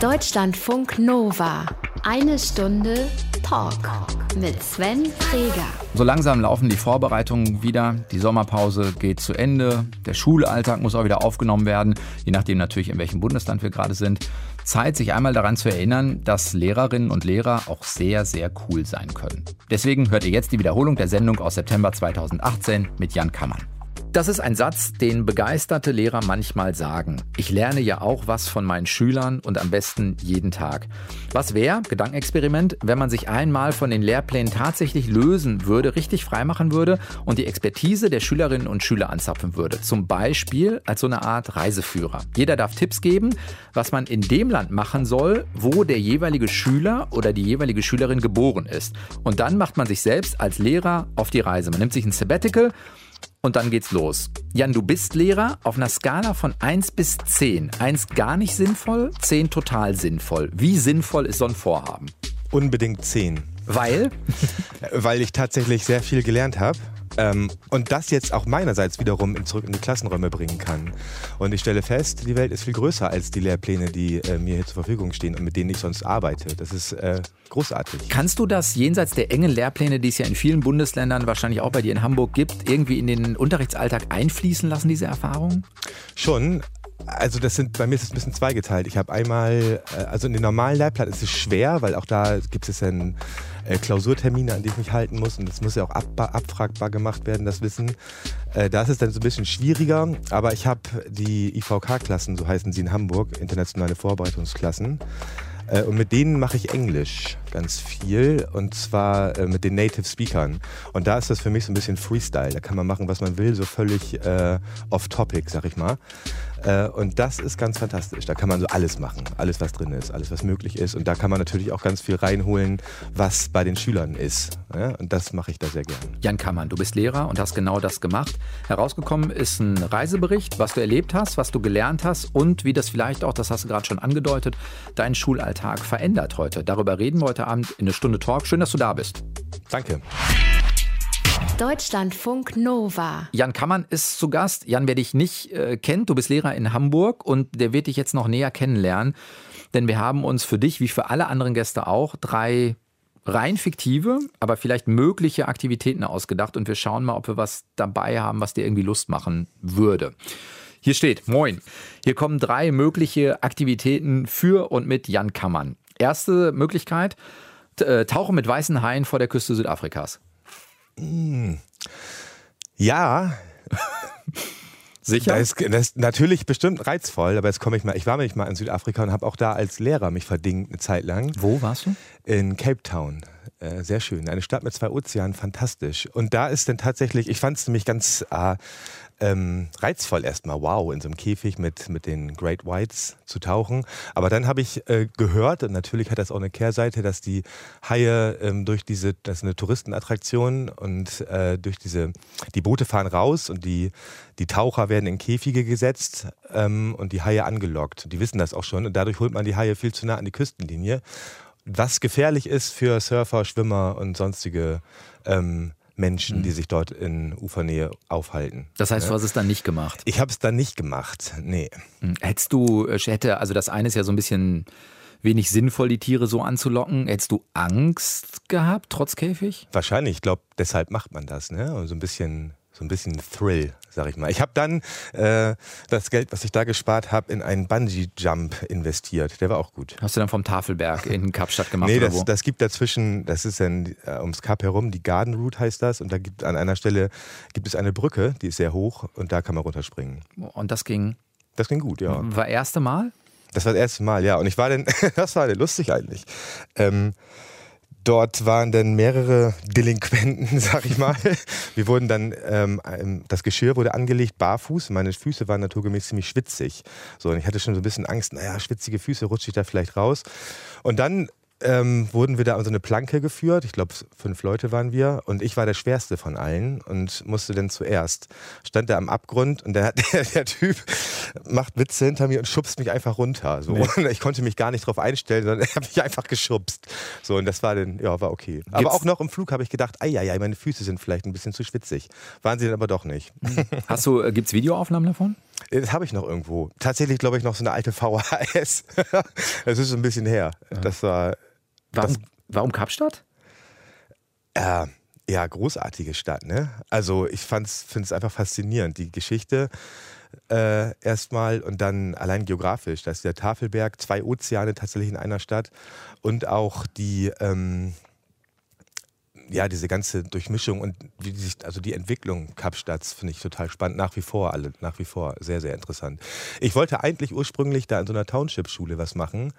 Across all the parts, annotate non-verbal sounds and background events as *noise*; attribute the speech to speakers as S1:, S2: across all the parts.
S1: Deutschlandfunk Nova. Eine Stunde Talk mit Sven Freger.
S2: So langsam laufen die Vorbereitungen wieder. Die Sommerpause geht zu Ende. Der Schulalltag muss auch wieder aufgenommen werden, je nachdem natürlich, in welchem Bundesland wir gerade sind. Zeit, sich einmal daran zu erinnern, dass Lehrerinnen und Lehrer auch sehr, sehr cool sein können. Deswegen hört ihr jetzt die Wiederholung der Sendung aus September 2018 mit Jan Kammann. Das ist ein Satz, den begeisterte Lehrer manchmal sagen. Ich lerne ja auch was von meinen Schülern und am besten jeden Tag. Was wäre, Gedankenexperiment, wenn man sich einmal von den Lehrplänen tatsächlich lösen würde, richtig freimachen würde und die Expertise der Schülerinnen und Schüler anzapfen würde? Zum Beispiel als so eine Art Reiseführer. Jeder darf Tipps geben, was man in dem Land machen soll, wo der jeweilige Schüler oder die jeweilige Schülerin geboren ist. Und dann macht man sich selbst als Lehrer auf die Reise. Man nimmt sich ein Sabbatical und dann geht's los. Jan, du bist Lehrer auf einer Skala von 1 bis 10. 1 gar nicht sinnvoll, 10 total sinnvoll. Wie sinnvoll ist so ein Vorhaben?
S3: Unbedingt 10.
S2: Weil? *laughs*
S3: Weil ich tatsächlich sehr viel gelernt habe. Ähm, und das jetzt auch meinerseits wiederum in, zurück in die Klassenräume bringen kann. Und ich stelle fest, die Welt ist viel größer als die Lehrpläne, die äh, mir hier zur Verfügung stehen und mit denen ich sonst arbeite. Das ist äh, großartig.
S2: Kannst du das jenseits der engen Lehrpläne, die es ja in vielen Bundesländern, wahrscheinlich auch bei dir in Hamburg gibt, irgendwie in den Unterrichtsalltag einfließen lassen, diese Erfahrungen?
S3: Schon, also das sind, bei mir ist es ein bisschen zweigeteilt. Ich habe einmal, äh, also in den normalen Lehrplan ist es schwer, weil auch da gibt es dann äh, Klausurtermine, an die ich mich halten muss und das muss ja auch ab, abfragbar gemacht werden, das Wissen. Äh, da ist es dann so ein bisschen schwieriger, aber ich habe die IVK-Klassen, so heißen sie in Hamburg, internationale Vorbereitungsklassen. Äh, und mit denen mache ich Englisch ganz viel und zwar äh, mit den Native Speakern. Und da ist das für mich so ein bisschen Freestyle. Da kann man machen, was man will, so völlig äh, off-topic, sag ich mal. Äh, und das ist ganz fantastisch. Da kann man so alles machen, alles was drin ist, alles was möglich ist. Und da kann man natürlich auch ganz viel reinholen, was bei den Schülern ist. Und das mache ich da sehr gerne.
S2: Jan Kammann, du bist Lehrer und hast genau das gemacht. Herausgekommen ist ein Reisebericht, was du erlebt hast, was du gelernt hast und wie das vielleicht auch, das hast du gerade schon angedeutet, deinen Schulalltag verändert heute. Darüber reden wir heute Abend in eine Stunde Talk. Schön, dass du da bist.
S3: Danke.
S1: Deutschlandfunk Nova.
S2: Jan Kammann ist zu Gast. Jan, wer dich nicht äh, kennt, du bist Lehrer in Hamburg und der wird dich jetzt noch näher kennenlernen. Denn wir haben uns für dich, wie für alle anderen Gäste auch, drei rein fiktive, aber vielleicht mögliche Aktivitäten ausgedacht und wir schauen mal, ob wir was dabei haben, was dir irgendwie Lust machen würde. Hier steht, moin, hier kommen drei mögliche Aktivitäten für und mit Jan Kammann. Erste Möglichkeit, äh, tauchen mit weißen Haien vor der Küste Südafrikas.
S3: Hm. Ja.
S2: Sicher?
S3: Das ist, das ist natürlich bestimmt reizvoll, aber jetzt komme ich mal. Ich war nämlich mal in Südafrika und habe auch da als Lehrer mich verdingt eine Zeit lang.
S2: Wo warst du?
S3: In Cape Town. Äh, sehr schön. Eine Stadt mit zwei Ozeanen, fantastisch. Und da ist dann tatsächlich, ich fand es nämlich ganz äh, ähm, reizvoll erstmal, wow, in so einem Käfig mit, mit den Great Whites zu tauchen. Aber dann habe ich äh, gehört, und natürlich hat das auch eine Kehrseite, dass die Haie ähm, durch diese, das ist eine Touristenattraktion und äh, durch diese, die Boote fahren raus und die, die Taucher werden in Käfige gesetzt ähm, und die Haie angelockt. Die wissen das auch schon und dadurch holt man die Haie viel zu nah an die Küstenlinie. Was gefährlich ist für Surfer, Schwimmer und sonstige ähm, Menschen, mhm. die sich dort in Ufernähe aufhalten.
S2: Das heißt, du hast es dann nicht gemacht?
S3: Ich habe es dann nicht gemacht, nee.
S2: Mhm. Hättest du, äh, hätte, also das eine ist ja so ein bisschen wenig sinnvoll, die Tiere so anzulocken. Hättest du Angst gehabt, trotz Käfig?
S3: Wahrscheinlich, ich glaube, deshalb macht man das, ne? Und so ein bisschen so ein bisschen Thrill, sag ich mal. Ich habe dann äh, das Geld, was ich da gespart habe, in einen Bungee-Jump investiert. Der war auch gut.
S2: Hast du dann vom Tafelberg in Kapstadt gemacht?
S3: nee,
S2: oder
S3: das,
S2: wo?
S3: das gibt dazwischen, das ist dann äh, ums Kap herum, die Garden Route heißt das. Und da gibt an einer Stelle gibt es eine Brücke, die ist sehr hoch und da kann man runterspringen.
S2: Und das ging?
S3: Das ging gut, ja.
S2: War erste Mal?
S3: Das war das erste Mal, ja. Und ich war dann, *laughs* das war dann lustig eigentlich. Ähm, Dort waren dann mehrere Delinquenten, *laughs* sag ich mal. Wir wurden dann, ähm, das Geschirr wurde angelegt, barfuß. Meine Füße waren naturgemäß ziemlich schwitzig. So, und ich hatte schon so ein bisschen Angst, naja, schwitzige Füße, rutsche ich da vielleicht raus. Und dann ähm, wurden wir da an so eine Planke geführt. Ich glaube, fünf Leute waren wir. Und ich war der schwerste von allen und musste dann zuerst. Stand da am Abgrund und der, *laughs* der, der Typ macht Witze hinter mir und schubst mich einfach runter. So. Nee. ich konnte mich gar nicht darauf einstellen, sondern *laughs* er hat mich einfach geschubst. So, und das war dann, ja, war okay. Gibt's aber auch noch im Flug habe ich gedacht, ei, ei, ei, meine Füße sind vielleicht ein bisschen zu schwitzig. Waren sie dann aber doch nicht. *laughs*
S2: Hast du, äh, gibt es Videoaufnahmen davon?
S3: Das habe ich noch irgendwo. Tatsächlich glaube ich noch so eine alte VHS. *laughs* das ist ein bisschen her. Das war.
S2: Warum, das, warum Kapstadt?
S3: Äh, ja, großartige Stadt, ne? Also ich finde es einfach faszinierend. Die Geschichte äh, erstmal und dann allein geografisch. Da ist der Tafelberg, zwei Ozeane tatsächlich in einer Stadt und auch die. Ähm, ja, diese ganze Durchmischung und wie sich, also die Entwicklung Kapstadts finde ich total spannend, nach wie vor alle, nach wie vor sehr, sehr interessant. Ich wollte eigentlich ursprünglich da in so einer Township-Schule was machen.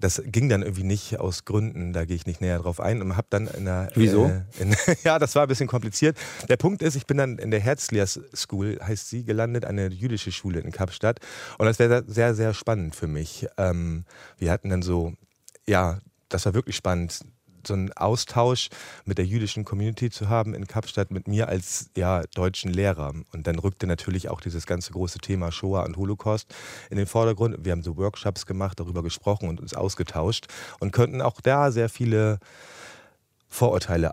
S3: Das ging dann irgendwie nicht aus Gründen, da gehe ich nicht näher drauf ein und habe dann in der.
S2: Wieso?
S3: Äh, in, *laughs* ja, das war ein bisschen kompliziert. Der Punkt ist, ich bin dann in der Herzlias School, heißt sie, gelandet, eine jüdische Schule in Kapstadt. Und das wäre sehr, sehr spannend für mich. Ähm, wir hatten dann so, ja, das war wirklich spannend so einen Austausch mit der jüdischen Community zu haben in Kapstadt mit mir als ja, deutschen Lehrer. Und dann rückte natürlich auch dieses ganze große Thema Shoah und Holocaust in den Vordergrund. Wir haben so Workshops gemacht, darüber gesprochen und uns ausgetauscht und könnten auch da sehr viele Vorurteile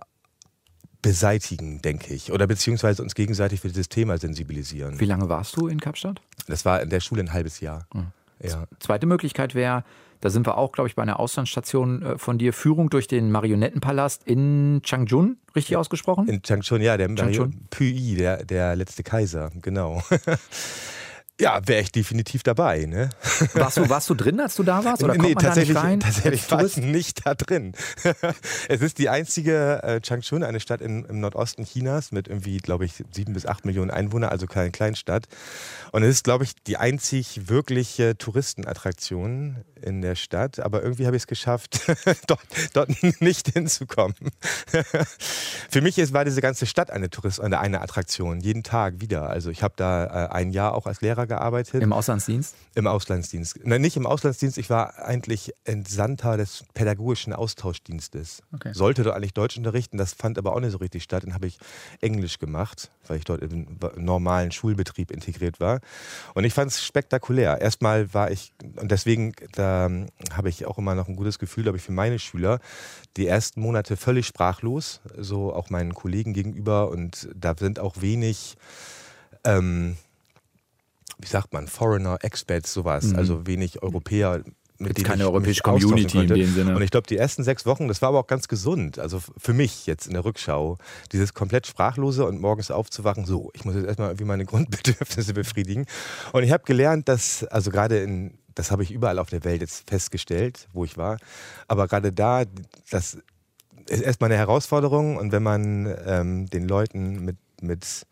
S3: beseitigen, denke ich. Oder beziehungsweise uns gegenseitig für dieses Thema sensibilisieren.
S2: Wie lange warst du in Kapstadt?
S3: Das war in der Schule ein halbes Jahr.
S2: Mhm. Ja. Zweite Möglichkeit wäre, da sind wir auch, glaube ich, bei einer Auslandsstation äh, von dir. Führung durch den Marionettenpalast in Changchun, richtig ausgesprochen?
S3: In Changchun, ja, der Changchun. Pui, der, der letzte Kaiser, genau. *laughs* Ja, wäre ich definitiv dabei. Ne? *laughs*
S2: Warst, du, warst du drin, als du da warst?
S3: Oder nee, tatsächlich, rein, tatsächlich war ich nicht da drin. *laughs* es ist die einzige äh, Changchun, eine Stadt in, im Nordosten Chinas mit irgendwie, glaube ich, sieben bis acht Millionen Einwohner, also keine Kleinstadt. Und es ist, glaube ich, die einzig wirkliche Touristenattraktion in der Stadt. Aber irgendwie habe ich es geschafft, *laughs* dort, dort nicht hinzukommen. Für mich ist, war diese ganze Stadt eine Tourist, eine, eine Attraktion, jeden Tag wieder. Also ich habe da äh, ein Jahr auch als Lehrer Lehrer gearbeitet.
S2: Im Auslandsdienst?
S3: Im Auslandsdienst. Nein, nicht im Auslandsdienst. Ich war eigentlich Entsandter des pädagogischen Austauschdienstes. Okay. Sollte dort eigentlich Deutsch unterrichten, das fand aber auch nicht so richtig statt. Dann habe ich Englisch gemacht, weil ich dort im normalen Schulbetrieb integriert war. Und ich fand es spektakulär. Erstmal war ich, und deswegen da habe ich auch immer noch ein gutes Gefühl, glaube ich, für meine Schüler, die ersten Monate völlig sprachlos, so auch meinen Kollegen gegenüber. Und da sind auch wenig. Ähm, wie sagt man, Foreigner, Expats, sowas. Mhm. Also wenig Europäer.
S2: Mit denen keine europäische Community in dem Sinne.
S3: Und ich glaube, die ersten sechs Wochen, das war aber auch ganz gesund. Also für mich jetzt in der Rückschau, dieses komplett Sprachlose und morgens aufzuwachen, so, ich muss jetzt erstmal irgendwie meine *laughs* Grundbedürfnisse befriedigen. Und ich habe gelernt, dass, also gerade in, das habe ich überall auf der Welt jetzt festgestellt, wo ich war, aber gerade da, das ist erstmal eine Herausforderung und wenn man ähm, den Leuten mit, mit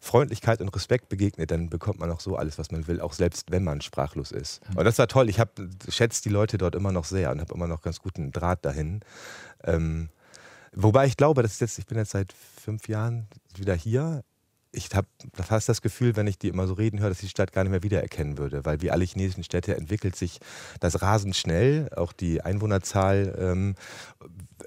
S3: Freundlichkeit und Respekt begegnet, dann bekommt man auch so alles, was man will, auch selbst wenn man sprachlos ist. Und das war toll. Ich schätze die Leute dort immer noch sehr und habe immer noch ganz guten Draht dahin. Ähm, wobei ich glaube, dass jetzt, ich bin jetzt seit fünf Jahren wieder hier ich habe fast das Gefühl, wenn ich die immer so reden höre, dass ich die Stadt gar nicht mehr wiedererkennen würde, weil wie alle chinesischen Städte entwickelt sich das rasend schnell, auch die Einwohnerzahl ähm,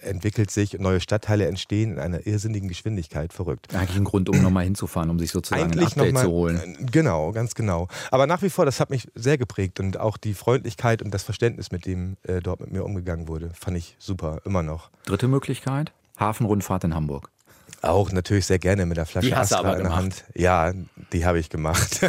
S3: entwickelt sich, neue Stadtteile entstehen in einer irrsinnigen Geschwindigkeit, verrückt.
S2: Eigentlich ein Grund, um nochmal hinzufahren, um sich sozusagen Eigentlich ein Update mal, zu holen.
S3: Äh, genau, ganz genau. Aber nach wie vor, das hat mich sehr geprägt und auch die Freundlichkeit und das Verständnis, mit dem äh, dort mit mir umgegangen wurde, fand ich super, immer noch.
S2: Dritte Möglichkeit, Hafenrundfahrt in Hamburg.
S3: Auch natürlich sehr gerne mit der Flasche
S2: die hast Astra in der
S3: Hand. Ja, die habe ich gemacht.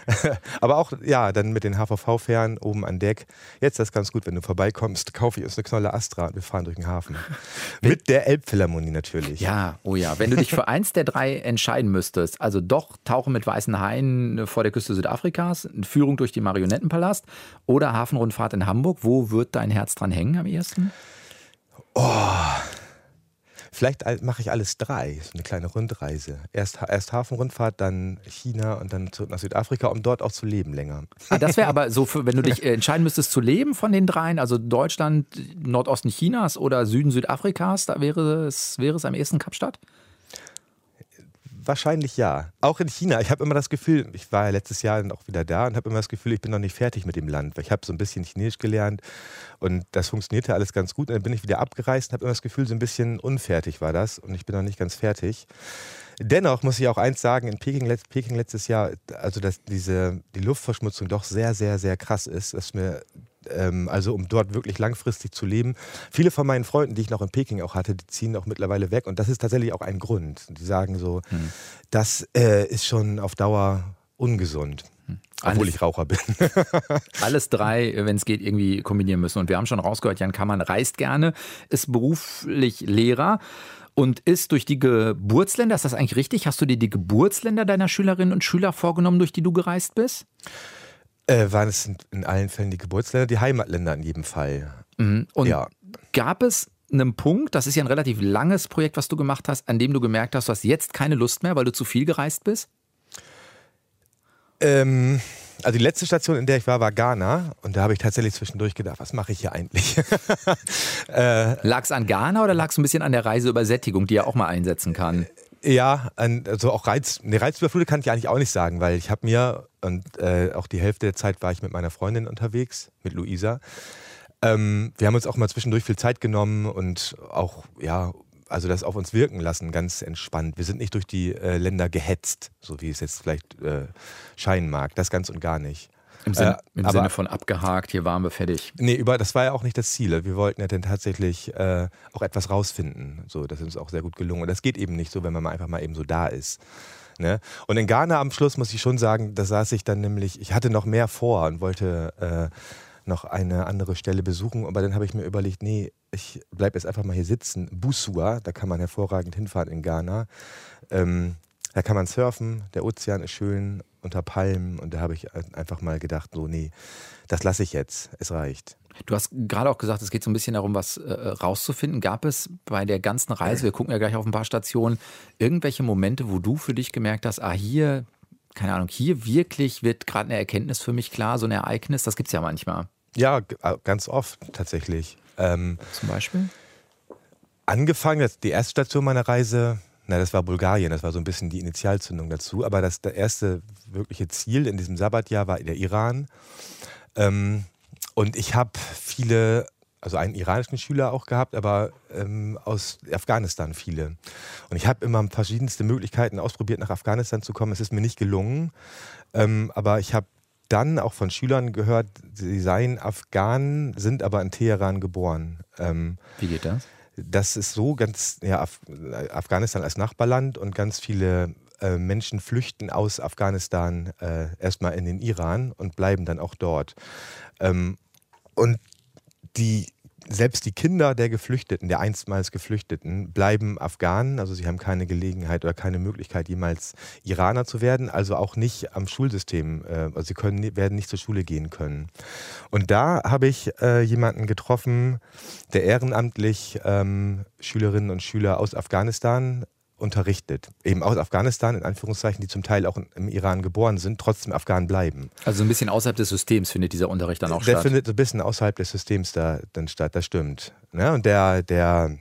S3: *laughs* aber auch, ja, dann mit den HVV-Fähren oben an Deck. Jetzt ist das ganz gut, wenn du vorbeikommst, kaufe ich uns eine Knolle Astra und wir fahren durch den Hafen. *laughs* mit der Elbphilharmonie natürlich.
S2: Ja, oh ja. Wenn du dich für eins der drei entscheiden müsstest, also doch Tauchen mit weißen Haien vor der Küste Südafrikas, Führung durch den Marionettenpalast oder Hafenrundfahrt in Hamburg, wo wird dein Herz dran hängen am ehesten?
S3: Oh, Vielleicht mache ich alles drei, so eine kleine Rundreise. Erst, erst Hafenrundfahrt, dann China und dann zurück nach Südafrika, um dort auch zu leben länger.
S2: Ah, das wäre *laughs* aber so, für, wenn du dich äh, entscheiden müsstest zu leben von den dreien, also Deutschland, Nordosten Chinas oder Süden Südafrikas, da wäre es, wäre es am ehesten Kapstadt?
S3: Wahrscheinlich ja. Auch in China. Ich habe immer das Gefühl, ich war ja letztes Jahr auch wieder da und habe immer das Gefühl, ich bin noch nicht fertig mit dem Land. Weil ich habe so ein bisschen Chinesisch gelernt und das funktionierte alles ganz gut. Und dann bin ich wieder abgereist und habe immer das Gefühl, so ein bisschen unfertig war das und ich bin noch nicht ganz fertig. Dennoch muss ich auch eins sagen, in Peking, Peking letztes Jahr, also dass diese, die Luftverschmutzung doch sehr, sehr, sehr krass ist, dass mir ähm, also um dort wirklich langfristig zu leben. Viele von meinen Freunden, die ich noch in Peking auch hatte, die ziehen auch mittlerweile weg und das ist tatsächlich auch ein Grund. Die sagen so, hm. das äh, ist schon auf Dauer ungesund. Obwohl ich Raucher bin. *laughs*
S2: Alles drei, wenn es geht, irgendwie kombinieren müssen. Und wir haben schon rausgehört, Jan Kammann reist gerne, ist beruflich Lehrer und ist durch die Geburtsländer, ist das eigentlich richtig? Hast du dir die Geburtsländer deiner Schülerinnen und Schüler vorgenommen, durch die du gereist bist?
S3: Äh, waren es in allen Fällen die Geburtsländer, die Heimatländer in jedem Fall.
S2: Mhm. Und ja. gab es einen Punkt, das ist ja ein relativ langes Projekt, was du gemacht hast, an dem du gemerkt hast, du hast jetzt keine Lust mehr, weil du zu viel gereist bist?
S3: Ähm, also die letzte Station, in der ich war, war Ghana. Und da habe ich tatsächlich zwischendurch gedacht, was mache ich hier eigentlich? *laughs*
S2: äh, lag es an Ghana oder lag es ein bisschen an der Reiseübersättigung, die er auch mal einsetzen kann?
S3: Ja, also auch Reiz, eine Reizüberflutung kann ich eigentlich auch nicht sagen, weil ich habe mir, und äh, auch die Hälfte der Zeit war ich mit meiner Freundin unterwegs, mit Luisa. Ähm, wir haben uns auch mal zwischendurch viel Zeit genommen und auch, ja, also das auf uns wirken lassen, ganz entspannt. Wir sind nicht durch die äh, Länder gehetzt, so wie es jetzt vielleicht äh, scheinen mag. Das ganz und gar nicht.
S2: Im, Sinne, äh, im aber, Sinne von abgehakt, hier waren wir fertig.
S3: Nee, über, das war ja auch nicht das Ziel. Wir wollten ja dann tatsächlich äh, auch etwas rausfinden. So, das ist uns auch sehr gut gelungen. Und das geht eben nicht so, wenn man mal einfach mal eben so da ist. Ne? Und in Ghana am Schluss muss ich schon sagen, da saß ich dann nämlich, ich hatte noch mehr vor und wollte äh, noch eine andere Stelle besuchen. Aber dann habe ich mir überlegt, nee, ich bleibe jetzt einfach mal hier sitzen. Busua, da kann man hervorragend hinfahren in Ghana. Ähm, da kann man surfen, der Ozean ist schön unter Palmen und da habe ich einfach mal gedacht, so nee, das lasse ich jetzt, es reicht.
S2: Du hast gerade auch gesagt, es geht so ein bisschen darum, was äh, rauszufinden. Gab es bei der ganzen Reise, wir gucken ja gleich auf ein paar Stationen, irgendwelche Momente, wo du für dich gemerkt hast, ah hier, keine Ahnung, hier wirklich wird gerade eine Erkenntnis für mich klar, so ein Ereignis, das gibt es ja manchmal.
S3: Ja, ganz oft tatsächlich.
S2: Ähm, Zum Beispiel?
S3: Angefangen, die erste Station meiner Reise, na, das war Bulgarien, das war so ein bisschen die Initialzündung dazu. Aber das, das erste wirkliche Ziel in diesem Sabbatjahr war der Iran. Ähm, und ich habe viele, also einen iranischen Schüler auch gehabt, aber ähm, aus Afghanistan viele. Und ich habe immer verschiedenste Möglichkeiten ausprobiert, nach Afghanistan zu kommen. Es ist mir nicht gelungen. Ähm, aber ich habe dann auch von Schülern gehört, sie seien Afghanen, sind aber in Teheran geboren.
S2: Ähm, Wie geht das?
S3: Das ist so ganz, ja, Af Afghanistan als Nachbarland und ganz viele äh, Menschen flüchten aus Afghanistan äh, erstmal in den Iran und bleiben dann auch dort. Ähm, und die selbst die Kinder der Geflüchteten, der einstmals Geflüchteten, bleiben Afghanen. Also sie haben keine Gelegenheit oder keine Möglichkeit, jemals Iraner zu werden. Also auch nicht am Schulsystem. Äh, also sie können, werden nicht zur Schule gehen können. Und da habe ich äh, jemanden getroffen, der ehrenamtlich ähm, Schülerinnen und Schüler aus Afghanistan unterrichtet. Eben aus Afghanistan, in Anführungszeichen, die zum Teil auch im Iran geboren sind, trotzdem Afghanen bleiben.
S2: Also ein bisschen außerhalb des Systems findet dieser Unterricht dann auch
S3: der
S2: statt?
S3: Der findet ein bisschen außerhalb des Systems da dann statt, das stimmt. Ja, und der, der,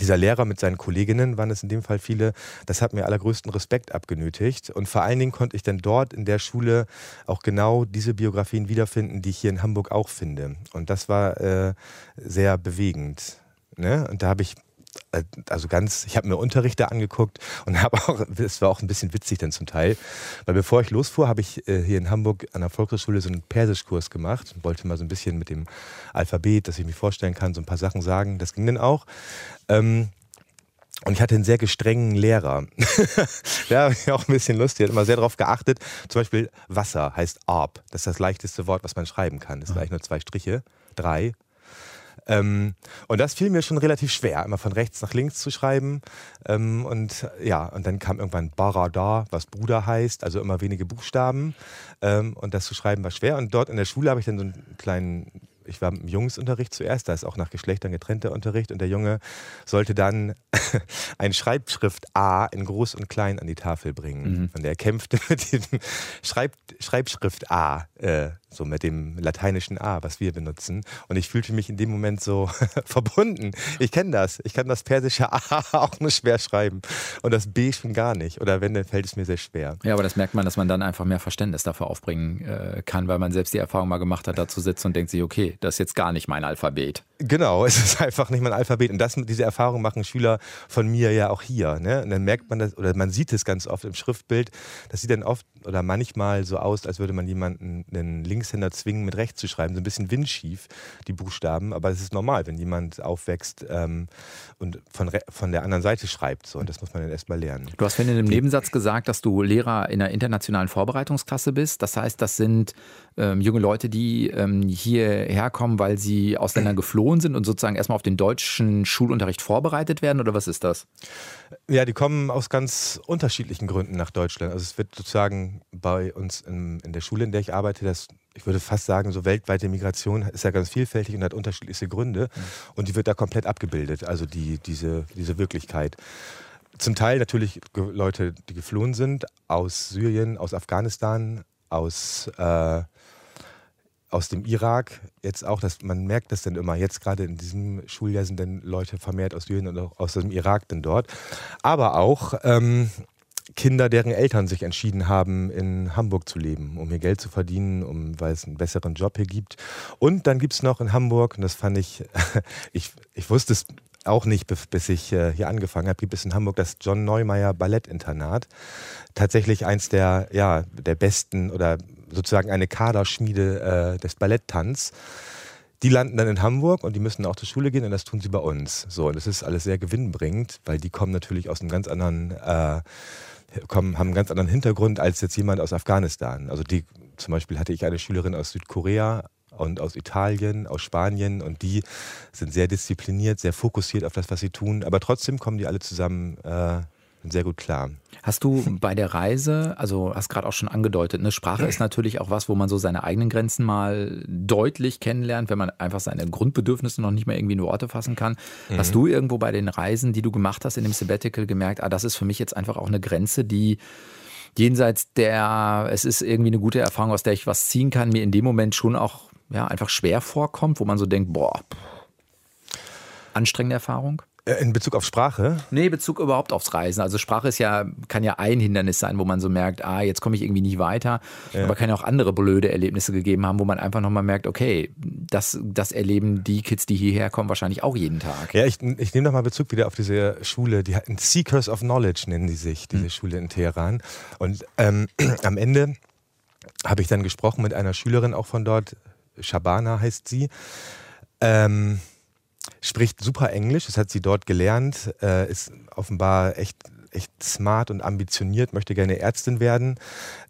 S3: dieser Lehrer mit seinen Kolleginnen, waren es in dem Fall viele, das hat mir allergrößten Respekt abgenötigt. Und vor allen Dingen konnte ich dann dort in der Schule auch genau diese Biografien wiederfinden, die ich hier in Hamburg auch finde. Und das war äh, sehr bewegend. Ne? Und da habe ich also ganz, ich habe mir Unterrichte angeguckt und *laughs* habe auch, es war auch ein bisschen witzig dann zum Teil, weil bevor ich losfuhr, habe ich äh, hier in Hamburg an der Volkshochschule so einen Persischkurs gemacht und wollte mal so ein bisschen mit dem Alphabet, dass ich mir vorstellen kann, so ein paar Sachen sagen. Das ging dann auch. Ähm, und ich hatte einen sehr gestrengen Lehrer. *laughs* Der ich *laughs* auch ein bisschen lustig. Er hat immer sehr darauf geachtet. Zum Beispiel Wasser heißt Arb. Das ist das leichteste Wort, was man schreiben kann. Das sind eigentlich nur zwei Striche. Drei. Ähm, und das fiel mir schon relativ schwer, immer von rechts nach links zu schreiben. Ähm, und ja, und dann kam irgendwann Barada, was Bruder heißt, also immer wenige Buchstaben. Ähm, und das zu schreiben war schwer. Und dort in der Schule habe ich dann so einen kleinen ich war im Jungsunterricht zuerst, da ist auch nach Geschlechtern getrennter Unterricht und der Junge sollte dann *laughs* ein Schreibschrift A in groß und klein an die Tafel bringen. Mhm. Und er kämpfte *laughs* mit dem Schreib Schreibschrift A. Äh, so mit dem lateinischen A, was wir benutzen. Und ich fühlte mich in dem Moment so *laughs* verbunden. Ich kenne das. Ich kann das persische A *laughs* auch nur schwer schreiben. Und das B schon gar nicht. Oder wenn, dann fällt es mir sehr schwer.
S2: Ja, aber das merkt man, dass man dann einfach mehr Verständnis dafür aufbringen äh, kann, weil man selbst die Erfahrung mal gemacht hat, da zu sitzen und denkt sich, okay, das ist jetzt gar nicht mein Alphabet.
S3: Genau, *laughs* es ist einfach nicht mein Alphabet. Und das, diese Erfahrung machen Schüler von mir ja auch hier. Ne? Und dann merkt man das, oder man sieht es ganz oft im Schriftbild. Das sieht dann oft oder manchmal so aus, als würde man jemanden einen Links Linkshänder zwingen, mit rechts zu schreiben. So ein bisschen windschief, die Buchstaben. Aber es ist normal, wenn jemand aufwächst ähm, und von, von der anderen Seite schreibt. So. Und das muss man dann erstmal lernen.
S2: Du hast in einem Nebensatz gesagt, dass du Lehrer in einer internationalen Vorbereitungsklasse bist. Das heißt, das sind ähm, junge Leute, die ähm, hierher kommen, weil sie aus Ländern geflohen sind und sozusagen erstmal auf den deutschen Schulunterricht vorbereitet werden? Oder was ist das?
S3: Ja, die kommen aus ganz unterschiedlichen Gründen nach Deutschland. Also es wird sozusagen bei uns in, in der Schule, in der ich arbeite, das ich würde fast sagen, so weltweite Migration ist ja ganz vielfältig und hat unterschiedlichste Gründe. Mhm. Und die wird da komplett abgebildet, also die, diese, diese Wirklichkeit. Zum Teil natürlich Leute, die geflohen sind aus Syrien, aus Afghanistan, aus äh, aus dem Irak jetzt auch, dass man merkt das dann immer, jetzt gerade in diesem Schuljahr sind dann Leute vermehrt aus Syrien und auch aus dem Irak dann dort. Aber auch ähm, Kinder, deren Eltern sich entschieden haben, in Hamburg zu leben, um hier Geld zu verdienen, um, weil es einen besseren Job hier gibt. Und dann gibt es noch in Hamburg, und das fand ich, *laughs* ich, ich wusste es auch nicht, bis ich äh, hier angefangen habe, gibt es in Hamburg das John Neumeier Ballettinternat. Tatsächlich eins der, ja, der besten oder sozusagen eine Kaderschmiede äh, des Balletttanz. Die landen dann in Hamburg und die müssen auch zur Schule gehen und das tun sie bei uns. So, und das ist alles sehr gewinnbringend, weil die kommen natürlich aus einem ganz anderen, äh, kommen, haben einen ganz anderen Hintergrund als jetzt jemand aus Afghanistan. Also die, zum Beispiel hatte ich eine Schülerin aus Südkorea und aus Italien, aus Spanien und die sind sehr diszipliniert, sehr fokussiert auf das, was sie tun, aber trotzdem kommen die alle zusammen äh, sehr gut klar.
S2: Hast du bei der Reise, also hast gerade auch schon angedeutet, eine Sprache ist natürlich auch was, wo man so seine eigenen Grenzen mal deutlich kennenlernt, wenn man einfach seine Grundbedürfnisse noch nicht mehr irgendwie in Worte fassen kann. Mhm. Hast du irgendwo bei den Reisen, die du gemacht hast in dem Sabbatical gemerkt, ah, das ist für mich jetzt einfach auch eine Grenze, die jenseits der, es ist irgendwie eine gute Erfahrung, aus der ich was ziehen kann, mir in dem Moment schon auch ja, einfach schwer vorkommt, wo man so denkt, boah, anstrengende Erfahrung?
S3: Äh, in Bezug auf Sprache?
S2: Nee, Bezug überhaupt aufs Reisen. Also Sprache ist ja, kann ja ein Hindernis sein, wo man so merkt, ah, jetzt komme ich irgendwie nicht weiter. Ja. Aber kann ja auch andere blöde Erlebnisse gegeben haben, wo man einfach nochmal merkt, okay, das, das erleben die Kids, die hierher kommen, wahrscheinlich auch jeden Tag.
S3: Ja, ich, ich nehme nochmal Bezug wieder auf diese Schule, die Seekers of Knowledge nennen die sich, diese hm. Schule in Teheran. Und ähm, *clears throat* am Ende habe ich dann gesprochen mit einer Schülerin auch von dort, Shabana heißt sie. Ähm, spricht super Englisch, das hat sie dort gelernt, äh, ist offenbar echt echt smart und ambitioniert, möchte gerne Ärztin werden,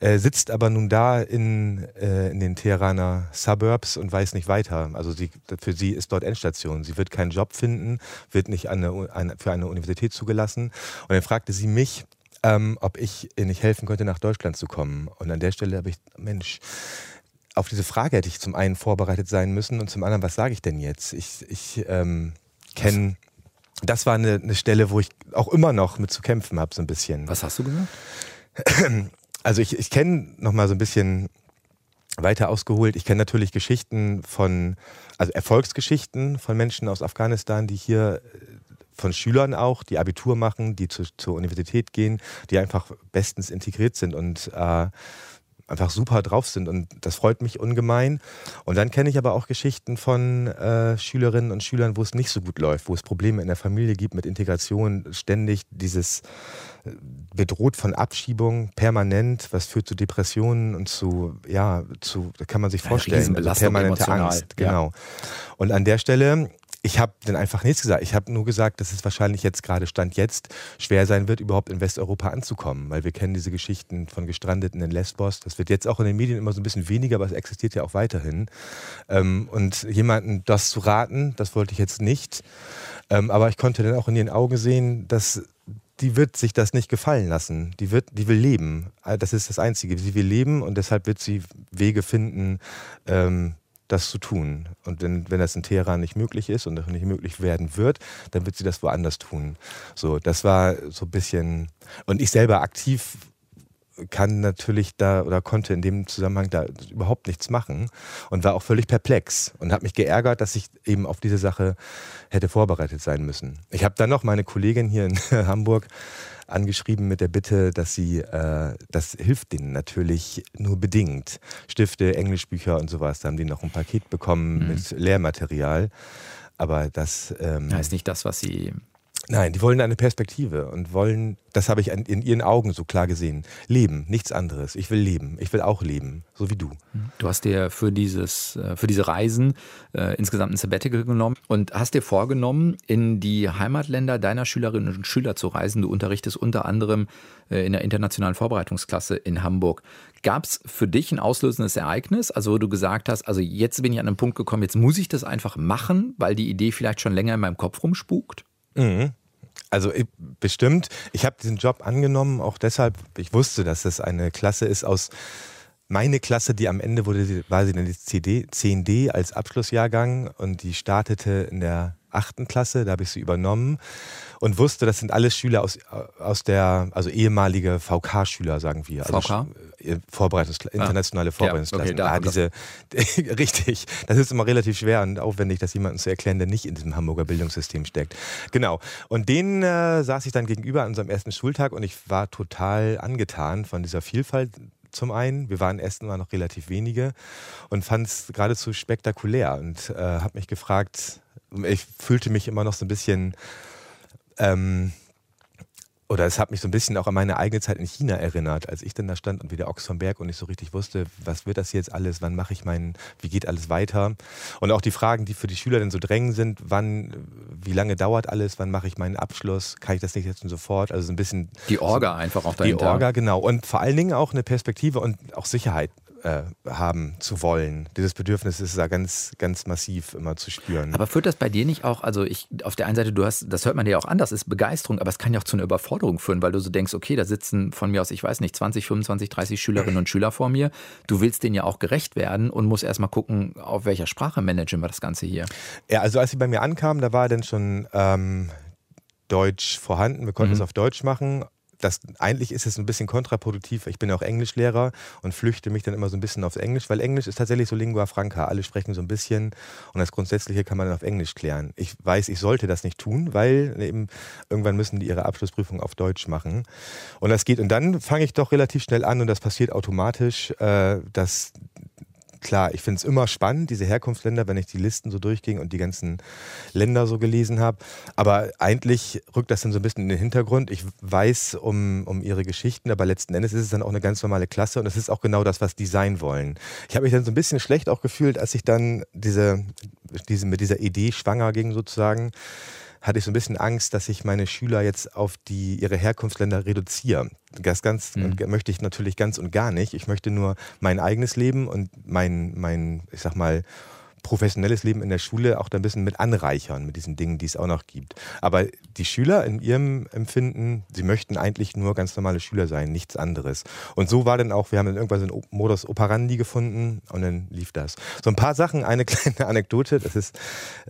S3: äh, sitzt aber nun da in, äh, in den Teheraner Suburbs und weiß nicht weiter. Also sie, für sie ist dort Endstation. Sie wird keinen Job finden, wird nicht an eine, an, für eine Universität zugelassen. Und dann fragte sie mich, ähm, ob ich ihr nicht helfen könnte, nach Deutschland zu kommen. Und an der Stelle habe ich, Mensch, auf diese Frage hätte ich zum einen vorbereitet sein müssen und zum anderen, was sage ich denn jetzt? Ich, ich ähm, kenne, das war eine, eine, Stelle, wo ich auch immer noch mit zu kämpfen habe, so ein bisschen.
S2: Was hast du gesagt? *clears throat*
S3: Also ich, ich kenne noch mal so ein bisschen weiter ausgeholt. Ich kenne natürlich Geschichten von, also Erfolgsgeschichten von Menschen aus Afghanistan, die hier äh, von Schülern auch, die Abitur machen, die zu, zur Universität gehen, die einfach bestens integriert sind und äh, einfach super drauf sind und das freut mich ungemein. Und dann kenne ich aber auch Geschichten von äh, Schülerinnen und Schülern, wo es nicht so gut läuft, wo es Probleme in der Familie gibt mit Integration, ständig dieses äh, bedroht von Abschiebung permanent, was führt zu Depressionen und zu, ja, zu, da kann man sich vorstellen,
S2: also permanente emotional.
S3: Angst. Genau. Ja. Und an der Stelle ich habe dann einfach nichts gesagt. Ich habe nur gesagt, dass es wahrscheinlich jetzt gerade Stand jetzt schwer sein wird, überhaupt in Westeuropa anzukommen, weil wir kennen diese Geschichten von Gestrandeten in Lesbos. Das wird jetzt auch in den Medien immer so ein bisschen weniger, aber es existiert ja auch weiterhin. Ähm, und jemanden das zu raten, das wollte ich jetzt nicht. Ähm, aber ich konnte dann auch in ihren Augen sehen, dass die wird sich das nicht gefallen lassen. Die, wird, die will leben. Das ist das Einzige. Sie will leben und deshalb wird sie Wege finden, ähm, das zu tun. Und wenn, wenn das in Teheran nicht möglich ist und nicht möglich werden wird, dann wird sie das woanders tun. So, das war so ein bisschen. Und ich selber aktiv kann natürlich da oder konnte in dem Zusammenhang da überhaupt nichts machen und war auch völlig perplex und habe mich geärgert, dass ich eben auf diese Sache hätte vorbereitet sein müssen. Ich habe dann noch meine Kollegin hier in *laughs* Hamburg angeschrieben mit der Bitte, dass sie, äh, das hilft denen natürlich nur bedingt. Stifte, Englischbücher und sowas, da haben die noch ein Paket bekommen mhm. mit Lehrmaterial. Aber das
S2: ähm, heißt nicht das, was sie
S3: Nein, die wollen eine Perspektive und wollen, das habe ich in ihren Augen so klar gesehen, leben, nichts anderes. Ich will leben, ich will auch leben, so wie du.
S2: Du hast dir für, dieses, äh, für diese Reisen äh, insgesamt ein Sabbatical genommen und hast dir vorgenommen, in die Heimatländer deiner Schülerinnen und Schüler zu reisen. Du unterrichtest unter anderem äh, in der internationalen Vorbereitungsklasse in Hamburg. Gab es für dich ein auslösendes Ereignis, also wo du gesagt hast, also jetzt bin ich an einen Punkt gekommen, jetzt muss ich das einfach machen, weil die Idee vielleicht schon länger in meinem Kopf rumspukt?
S3: Mhm. Also ich, bestimmt. Ich habe diesen Job angenommen, auch deshalb, ich wusste, dass das eine Klasse ist aus meine Klasse, die am Ende wurde, war sie in der CD, 10D als Abschlussjahrgang und die startete in der achten Klasse, da habe ich sie übernommen und wusste, das sind alles Schüler aus, aus der, also ehemalige VK-Schüler, sagen wir.
S2: Also VK?
S3: Äh, Vorbereitungs ah. internationale Vorbereitungsklassen.
S2: Ja,
S3: okay, da ah, diese, *laughs* richtig. Das ist immer relativ schwer und aufwendig, das jemandem zu erklären, der nicht in diesem Hamburger Bildungssystem steckt. Genau. Und denen äh, saß ich dann gegenüber an unserem ersten Schultag und ich war total angetan von dieser Vielfalt zum einen. Wir waren erst mal noch relativ wenige und fand es geradezu spektakulär und äh, habe mich gefragt, ich fühlte mich immer noch so ein bisschen ähm, oder es hat mich so ein bisschen auch an meine eigene Zeit in China erinnert, als ich dann da stand und wie der Ochs vom Berg und ich so richtig wusste, was wird das jetzt alles, wann mache ich meinen, wie geht alles weiter? Und auch die Fragen, die für die Schüler dann so drängen sind, wann, wie lange dauert alles, wann mache ich meinen Abschluss, kann ich das nicht jetzt und sofort? Also so ein bisschen.
S2: Die Orga so, einfach auch dahinter.
S3: Die Orga, genau. Und vor allen Dingen auch eine Perspektive und auch Sicherheit äh, haben zu wollen. Dieses Bedürfnis ist da ganz, ganz massiv immer zu spüren.
S2: Aber führt das bei dir nicht auch, also ich, auf der einen Seite, du hast, das hört man dir ja auch an, das ist Begeisterung, aber es kann ja auch zu einer Überforderung führen, weil du so denkst, okay, da sitzen von mir aus, ich weiß nicht, 20, 25, 30 Schülerinnen und Schüler vor mir. Du willst denen ja auch gerecht werden und musst erstmal gucken, auf welcher Sprache managen wir das Ganze hier.
S3: Ja, also als sie bei mir ankamen, da war dann schon ähm, Deutsch vorhanden. Wir konnten mhm. es auf Deutsch machen das, eigentlich ist es ein bisschen kontraproduktiv. Ich bin auch Englischlehrer und flüchte mich dann immer so ein bisschen aufs Englisch, weil Englisch ist tatsächlich so Lingua Franca. Alle sprechen so ein bisschen und das Grundsätzliche kann man dann auf Englisch klären. Ich weiß, ich sollte das nicht tun, weil eben irgendwann müssen die ihre Abschlussprüfung auf Deutsch machen. Und das geht. Und dann fange ich doch relativ schnell an und das passiert automatisch, äh, dass klar, ich finde es immer spannend, diese Herkunftsländer, wenn ich die Listen so durchging und die ganzen Länder so gelesen habe. Aber eigentlich rückt das dann so ein bisschen in den Hintergrund. Ich weiß um, um ihre Geschichten, aber letzten Endes ist es dann auch eine ganz normale Klasse und es ist auch genau das, was die sein wollen. Ich habe mich dann so ein bisschen schlecht auch gefühlt, als ich dann diese, diese, mit dieser Idee schwanger ging sozusagen hatte ich so ein bisschen Angst, dass ich meine Schüler jetzt auf die, ihre Herkunftsländer reduziere. Das ganz, mhm. möchte ich natürlich ganz und gar nicht. Ich möchte nur mein eigenes Leben und mein, mein ich sag mal, professionelles Leben in der Schule auch da ein bisschen mit anreichern, mit diesen Dingen, die es auch noch gibt. Aber die Schüler in ihrem Empfinden, sie möchten eigentlich nur ganz normale Schüler sein, nichts anderes. Und so war dann auch, wir haben dann irgendwann so einen Modus operandi gefunden und dann lief das. So ein paar Sachen, eine *laughs* kleine Anekdote, das ist,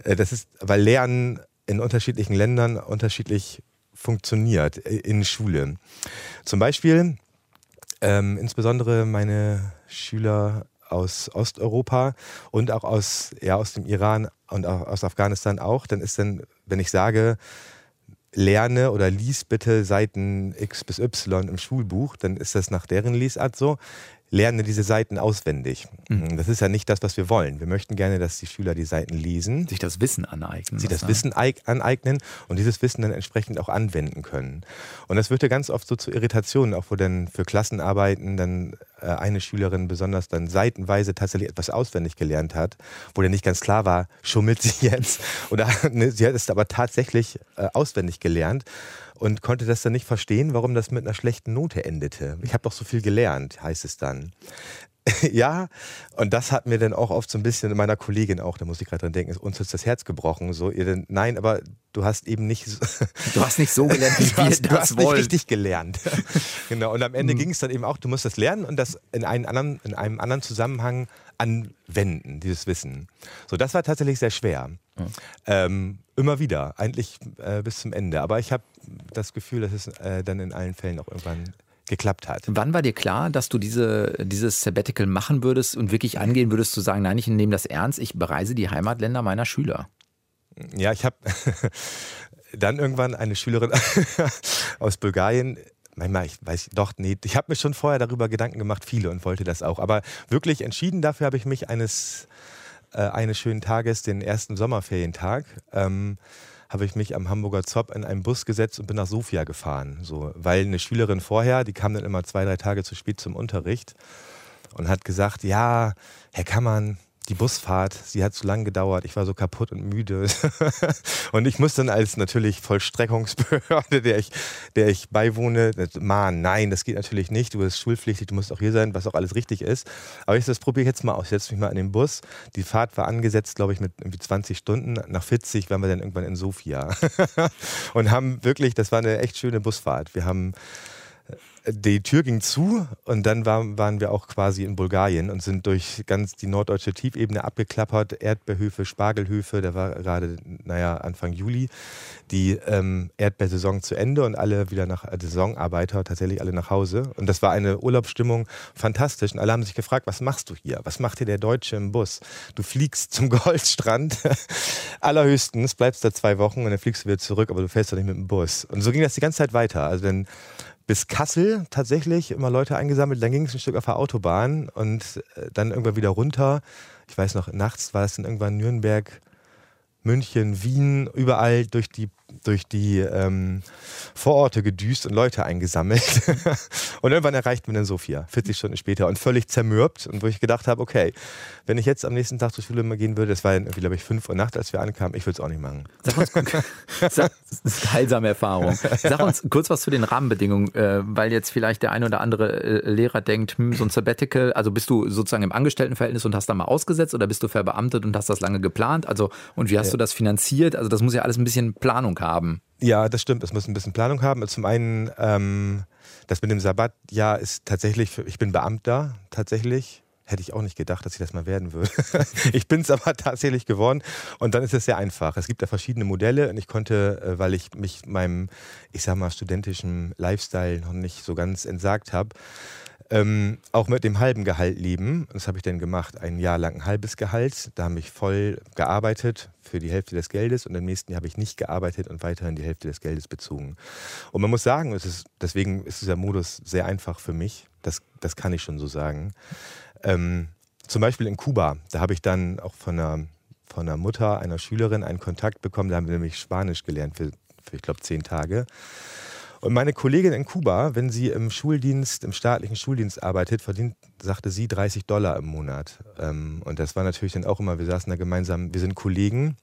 S3: äh, das ist, weil Lernen in unterschiedlichen Ländern unterschiedlich funktioniert in Schule. Zum Beispiel, ähm, insbesondere meine Schüler aus Osteuropa und auch aus, ja, aus dem Iran und auch aus Afghanistan auch, dann ist dann, wenn ich sage, lerne oder lies bitte Seiten X bis Y im Schulbuch, dann ist das nach deren Lesart so lerne diese Seiten auswendig. Mhm. Das ist ja nicht das, was wir wollen. Wir möchten gerne, dass die Schüler die Seiten lesen.
S2: Sich das Wissen aneignen.
S3: Sich das Wissen aneignen und dieses Wissen dann entsprechend auch anwenden können. Und das wird ja ganz oft so zu Irritationen, auch wo dann für Klassenarbeiten dann äh, eine Schülerin besonders dann seitenweise tatsächlich etwas auswendig gelernt hat, wo dann nicht ganz klar war, schummelt sie *laughs* jetzt oder ne, sie hat es aber tatsächlich äh, auswendig gelernt und konnte das dann nicht verstehen, warum das mit einer schlechten Note endete. Ich habe doch so viel gelernt, heißt es dann. *laughs* ja, und das hat mir dann auch oft so ein bisschen meiner Kollegin auch, da muss ich gerade dran denken, uns ist das Herz gebrochen. So, ihr denn, nein, aber du hast eben nicht so, *laughs*
S2: Du hast nicht so gelernt, *laughs* wie wir hast, das
S3: du hast wollen. nicht richtig gelernt. genau, und am Ende mhm. ging es dann eben auch, du musst das lernen und das in, anderen, in einem anderen Zusammenhang anwenden, dieses Wissen. So, das war tatsächlich sehr schwer. Mhm. Ähm, immer wieder, eigentlich äh, bis zum Ende. Aber ich habe das Gefühl, dass es äh, dann in allen Fällen auch irgendwann geklappt hat.
S2: Wann war dir klar, dass du diese, dieses Sabbatical machen würdest und wirklich angehen würdest, zu sagen, nein, ich nehme das ernst, ich bereise die Heimatländer meiner Schüler?
S3: Ja, ich habe *laughs* dann irgendwann eine Schülerin *laughs* aus Bulgarien manchmal, ich weiß doch, nee, ich habe mir schon vorher darüber Gedanken gemacht, viele und wollte das auch. Aber wirklich entschieden dafür habe ich mich eines äh, eines schönen Tages, den ersten Sommerferientag, ähm, habe ich mich am Hamburger Zopp in einen Bus gesetzt und bin nach Sofia gefahren. So, weil eine Schülerin vorher, die kam dann immer zwei, drei Tage zu spät zum Unterricht und hat gesagt, ja, Herr Kammern, die Busfahrt, sie hat zu lang gedauert, ich war so kaputt und müde. *laughs* und ich muss dann als natürlich Vollstreckungsbehörde, *laughs* der ich, der ich beiwohne, mahnen, nein, das geht natürlich nicht, du bist schulpflichtig, du musst auch hier sein, was auch alles richtig ist. Aber ich das probiere ich jetzt mal aus, ich setze mich mal in den Bus. Die Fahrt war angesetzt, glaube ich, mit irgendwie 20 Stunden. Nach 40 waren wir dann irgendwann in Sofia. *laughs* und haben wirklich, das war eine echt schöne Busfahrt. Wir haben die Tür ging zu und dann war, waren wir auch quasi in Bulgarien und sind durch ganz die norddeutsche Tiefebene abgeklappert. Erdbeerhöfe, Spargelhöfe, da war gerade, naja, Anfang Juli die ähm, Erdbeersaison zu Ende und alle wieder nach äh, Saisonarbeiter, tatsächlich alle nach Hause. Und das war eine Urlaubsstimmung fantastisch. Und alle haben sich gefragt, was machst du hier? Was macht hier der Deutsche im Bus? Du fliegst zum *laughs* Goldstrand, allerhöchstens, bleibst da zwei Wochen und dann fliegst du wieder zurück, aber du fährst doch nicht mit dem Bus. Und so ging das die ganze Zeit weiter. Also dann bis Kassel tatsächlich immer Leute eingesammelt. Dann ging es ein Stück auf der Autobahn und äh, dann irgendwann wieder runter. Ich weiß noch, nachts war es dann irgendwann Nürnberg, München, Wien, überall durch die durch die ähm, Vororte gedüst und Leute eingesammelt. *laughs* und irgendwann erreicht man dann Sofia, 40 Stunden später und völlig zermürbt. Und wo ich gedacht habe, okay, wenn ich jetzt am nächsten Tag zur Schule mal gehen würde, das war irgendwie, glaube ich, 5 Uhr Nacht, als wir ankamen, ich würde es auch nicht machen.
S2: Sag uns, *laughs* sag, das ist eine heilsame Erfahrung. Sag uns kurz was zu den Rahmenbedingungen, äh, weil jetzt vielleicht der ein oder andere äh, Lehrer denkt, hm, so ein Sabbatical, also bist du sozusagen im Angestelltenverhältnis und hast da mal ausgesetzt oder bist du verbeamtet und hast das lange geplant? Also, und wie hast ja. du das finanziert? Also, das muss ja alles ein bisschen Planung haben.
S3: Ja, das stimmt. Es muss ein bisschen Planung haben. Zum einen, ähm, das mit dem Sabbatjahr ist tatsächlich, ich bin Beamter tatsächlich. Hätte ich auch nicht gedacht, dass ich das mal werden würde. *laughs* ich bin es aber tatsächlich geworden. Und dann ist es sehr einfach. Es gibt da verschiedene Modelle und ich konnte, äh, weil ich mich meinem, ich sag mal, studentischen Lifestyle noch nicht so ganz entsagt habe, ähm, auch mit dem halben Gehalt leben. Das habe ich dann gemacht, ein Jahr lang ein halbes Gehalt. Da habe ich voll gearbeitet für die Hälfte des Geldes und im nächsten Jahr habe ich nicht gearbeitet und weiterhin die Hälfte des Geldes bezogen. Und man muss sagen, ist, deswegen ist dieser Modus sehr einfach für mich. Das, das kann ich schon so sagen. Ähm, zum Beispiel in Kuba, da habe ich dann auch von einer, von einer Mutter einer Schülerin einen Kontakt bekommen, da haben wir nämlich Spanisch gelernt für, für ich glaube, zehn Tage. Und meine Kollegin in Kuba, wenn sie im Schuldienst, im staatlichen Schuldienst arbeitet, verdient, sagte sie, 30 Dollar im Monat. Ähm, und das war natürlich dann auch immer, wir saßen da gemeinsam, wir sind Kollegen.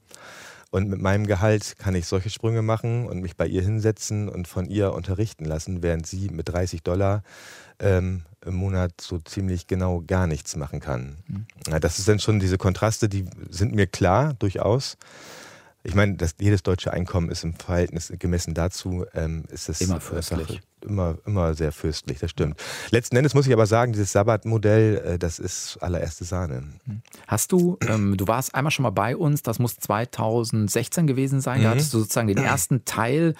S3: Und mit meinem Gehalt kann ich solche Sprünge machen und mich bei ihr hinsetzen und von ihr unterrichten lassen, während sie mit 30 Dollar ähm, im Monat so ziemlich genau gar nichts machen kann. Mhm. Das sind dann schon diese Kontraste, die sind mir klar, durchaus ich meine, das, jedes deutsche Einkommen ist im Verhältnis gemessen dazu, ähm, ist es
S2: immer fürstlich.
S3: Immer, immer sehr fürstlich, das stimmt. Letzten Endes muss ich aber sagen, dieses Sabbatmodell, äh, das ist allererste Sahne.
S2: Hm. Hast du, ähm, du warst einmal schon mal bei uns, das muss 2016 gewesen sein, mhm. da hattest du sozusagen den ersten Teil